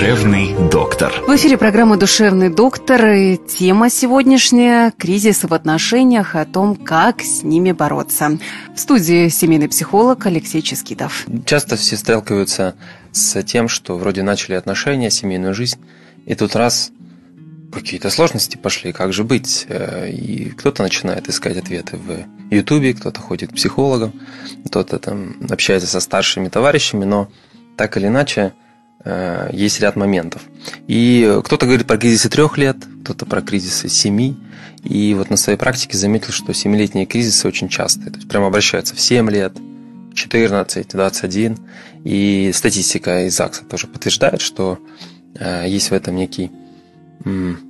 Душевный доктор. В эфире программа «Душевный доктор» и тема сегодняшняя – кризис в отношениях, о том, как с ними бороться. В студии семейный психолог Алексей Ческидов. Часто все сталкиваются с тем, что вроде начали отношения, семейную жизнь, и тут раз какие-то сложности пошли, как же быть? Э, и кто-то начинает искать ответы в Ютубе, кто-то ходит к психологам, кто-то там общается со старшими товарищами, но так или иначе есть ряд моментов. И кто-то говорит про кризисы трех лет, кто-то про кризисы семи. И вот на своей практике заметил, что семилетние кризисы очень частые. То есть прямо обращаются в 7 лет, 14, 21. И статистика из ЗАГСа тоже подтверждает, что э, есть в этом некий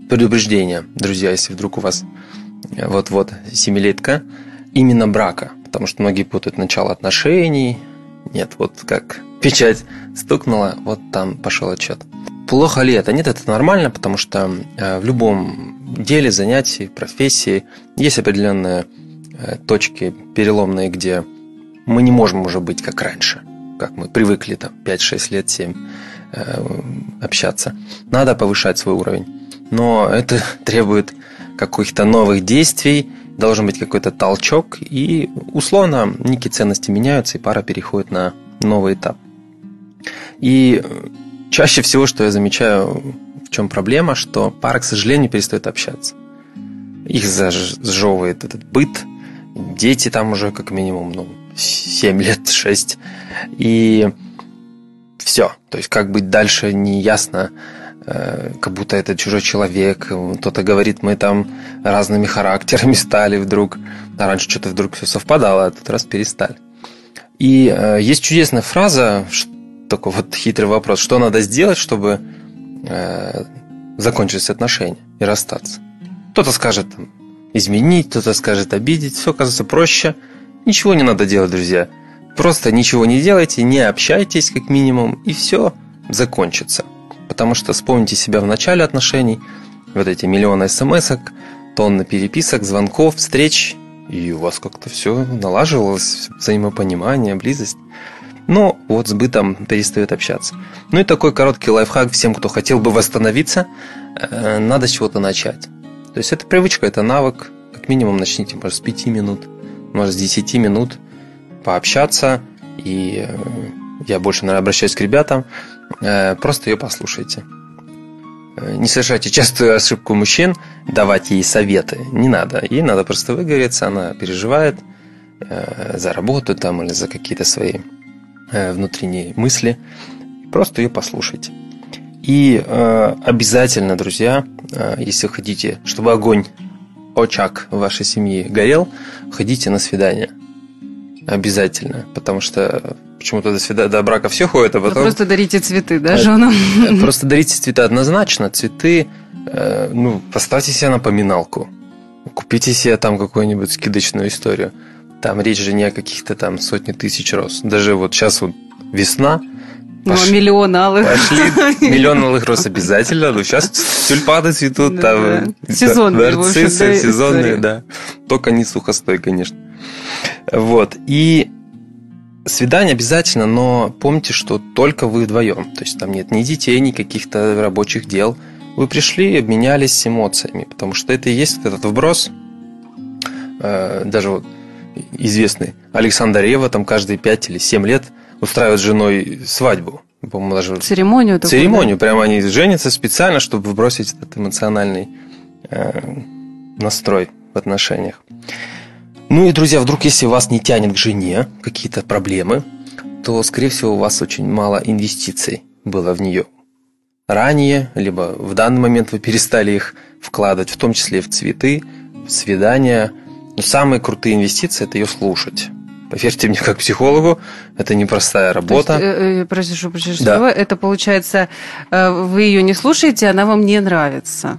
предупреждение, друзья, если вдруг у вас вот-вот семилетка, именно брака, потому что многие путают начало отношений, нет, вот как печать стукнула, вот там пошел отчет. Плохо ли это? Нет, это нормально, потому что э, в любом деле, занятии, профессии есть определенные э, точки переломные, где мы не можем уже быть как раньше, как мы привыкли там 5-6 лет, 7 э, общаться. Надо повышать свой уровень но это требует каких-то новых действий, должен быть какой-то толчок, и условно некие ценности меняются, и пара переходит на новый этап. И чаще всего, что я замечаю, в чем проблема, что пара, к сожалению, перестает общаться. Их зажевывает этот быт, дети там уже как минимум ну, 7 лет, 6, и все. То есть как быть дальше не ясно, Э, как будто это чужой человек. Кто-то говорит, мы там разными характерами стали вдруг. А раньше что-то вдруг все совпадало, а тут раз перестали. И э, есть чудесная фраза, такой вот хитрый вопрос, что надо сделать, чтобы э, закончились отношения и расстаться. Кто-то скажет там, изменить, кто-то скажет обидеть, все кажется проще. Ничего не надо делать, друзья. Просто ничего не делайте, не общайтесь как минимум, и все закончится. Потому что вспомните себя в начале отношений, вот эти миллионы смс тонны переписок, звонков, встреч, и у вас как-то все налаживалось, взаимопонимание, близость. Но вот с бытом перестает общаться. Ну и такой короткий лайфхак всем, кто хотел бы восстановиться, э, надо с чего-то начать. То есть это привычка, это навык. Как минимум начните, может, с 5 минут, может, с 10 минут пообщаться. И э, я больше, наверное, обращаюсь к ребятам. Э, просто ее послушайте. Э, не совершайте частую ошибку мужчин давать ей советы. Не надо. Ей надо просто выговориться, она переживает э, за работу там или за какие-то свои внутренние мысли. Просто ее послушайте. И обязательно, друзья, если хотите, чтобы огонь, очаг вашей семье горел, ходите на свидание. Обязательно. Потому что почему-то до, до брака все ходят, а потом... просто дарите цветы, да, женам? Просто дарите цветы однозначно. Цветы, э, ну, поставьте себе напоминалку. Купите себе там какую-нибудь скидочную историю. Там речь же не о каких-то там сотни тысяч роз. Даже вот сейчас вот весна, ну, Пош... миллион алых. Пошли. Миллион алых роз обязательно. Ну, сейчас тюльпаны цветут. Да, там, да. Сезонные, нарциссы, общем, да, сезонные, да. Только не сухостой, конечно. Вот. И свидание обязательно, но помните, что только вы вдвоем. То есть там нет ни детей, ни каких-то рабочих дел. Вы пришли и обменялись эмоциями, потому что это и есть этот вброс. Э, даже вот известный Александр Рева там каждые 5 или 7 лет устраивает с женой свадьбу. По-моему, даже церемонию. Такую, церемонию. Да? Прямо они женятся специально, чтобы вбросить этот эмоциональный э, настрой в отношениях. Ну и, друзья, вдруг если вас не тянет к жене, какие-то проблемы, то, скорее всего, у вас очень мало инвестиций было в нее. Ранее, либо в данный момент вы перестали их вкладывать, в том числе в цветы, в свидания. Но самые крутые инвестиции – это ее слушать. Поверьте мне, как психологу, это непростая работа. То есть, э, э, прости, прости, да. это получается, э, вы ее не слушаете, она вам не нравится.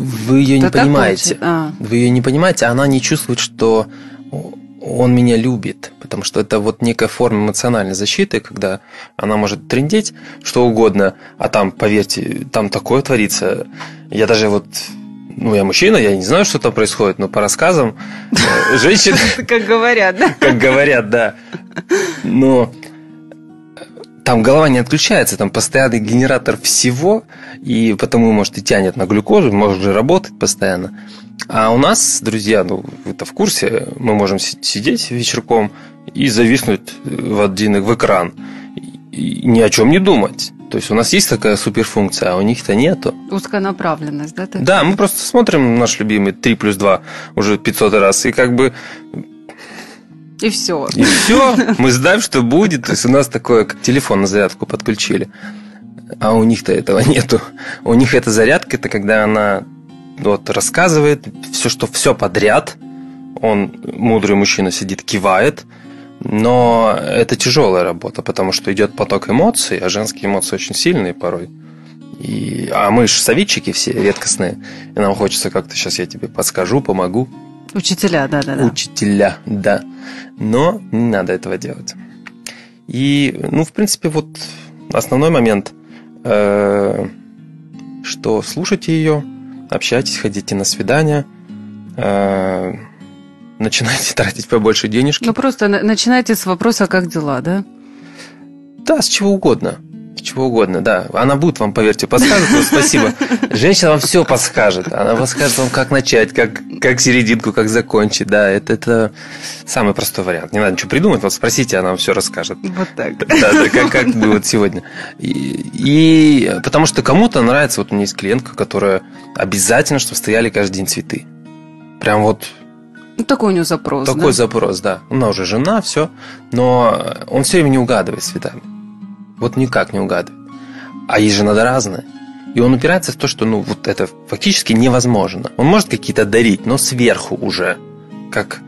Вы ее не понимаете. А. Вы ее не понимаете, она не чувствует, что он меня любит, потому что это вот некая форма эмоциональной защиты, когда она может трендеть что угодно, а там, поверьте, там такое творится. Я даже вот ну, я мужчина, я не знаю, что там происходит, но по рассказам э, женщины... Как говорят, да? Как говорят, да. Но там голова не отключается, там постоянный генератор всего, и потому, может, и тянет на глюкозу, может же работать постоянно. А у нас, друзья, ну, вы-то в курсе, мы можем сидеть вечерком и зависнуть в один в экран, и ни о чем не думать. То есть у нас есть такая суперфункция, а у них-то нету. Узконаправленность, да? Такая? Да, мы просто смотрим наш любимый 3 плюс 2 уже 500 раз, и как бы и все. И все. Мы знаем, что будет. То есть у нас такое, как телефон на зарядку подключили. А у них-то этого нету. У них эта зарядка, это когда она вот рассказывает все, что все подряд. Он, мудрый мужчина, сидит, кивает. Но это тяжелая работа, потому что идет поток эмоций, а женские эмоции очень сильные порой. И, а мы же советчики все редкостные, и нам хочется как-то сейчас я тебе подскажу, помогу. Учителя, да, да, да. Учителя, да. Но не надо этого делать. И, ну, в принципе, вот основной момент, э, что слушайте ее, общайтесь, ходите на свидания, э, начинайте тратить побольше денежки. Ну, просто начинайте с вопроса, как дела, да? Да, с чего угодно чего угодно, да. Она будет вам, поверьте, подскажет. Вот спасибо. Женщина вам все подскажет. Она подскажет вам, как начать, как, как серединку, как закончить. Да, это, это самый простой вариант. Не надо ничего придумать. Вот спросите, она вам все расскажет. Вот так. Да, да как, как бы вот сегодня. И, и потому что кому-то нравится, вот у меня есть клиентка, которая обязательно, чтобы стояли каждый день цветы. Прям вот ну, такой у него запрос. Такой да? запрос, да. Она уже жена, все. Но он все время не угадывает цветами. Вот никак не угадывает. А есть же надо разное. И он упирается в то, что ну вот это фактически невозможно. Он может какие-то дарить, но сверху уже, как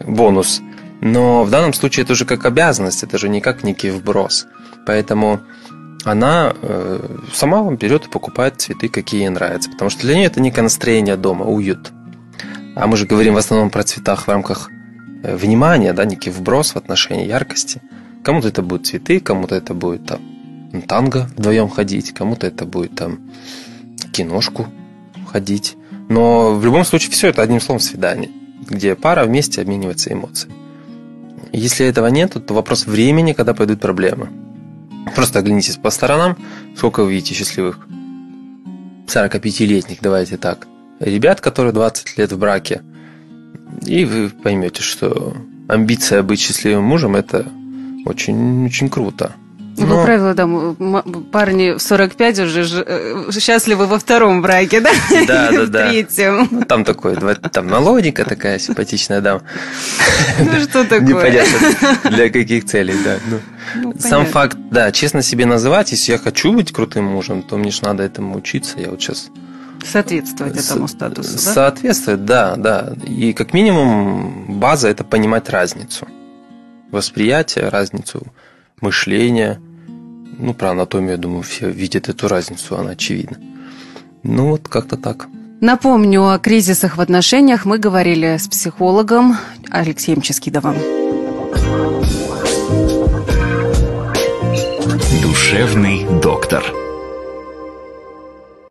бонус. Но в данном случае это уже как обязанность, это же не как некий вброс. Поэтому она э, сама вам берет и покупает цветы, какие ей нравятся. Потому что для нее это некое настроение дома, уют. А мы же говорим в основном про цветах в рамках э, внимания, да, некий вброс в отношении яркости – Кому-то это будет цветы, кому-то это будет там танго вдвоем ходить, кому-то это будет там киношку ходить. Но в любом случае все это одним словом свидание, где пара вместе обменивается эмоциями. Если этого нет, то вопрос времени, когда пойдут проблемы. Просто оглянитесь по сторонам, сколько вы видите счастливых 45-летних, давайте так, ребят, которые 20 лет в браке, и вы поймете, что амбиция быть счастливым мужем – это очень, очень круто. Ну, Но... По правилу, да, парни в 45 уже э, счастливы во втором браке, да? Да, да, да. В третьем. Ну, там такой, там налогника такая симпатичная дама. Ну, что такое? Непонятно, для каких целей, да. Ну, ну Сам факт, да, честно себе называть, если я хочу быть крутым мужем, то мне же надо этому учиться. Я вот сейчас Соответствовать этому статусу, да? Соответствовать, да, да. И как минимум база – это понимать разницу – восприятие, разницу мышления. Ну, про анатомию, я думаю, все видят эту разницу, она очевидна. Ну, вот как-то так. Напомню, о кризисах в отношениях мы говорили с психологом Алексеем Ческидовым. Душевный доктор.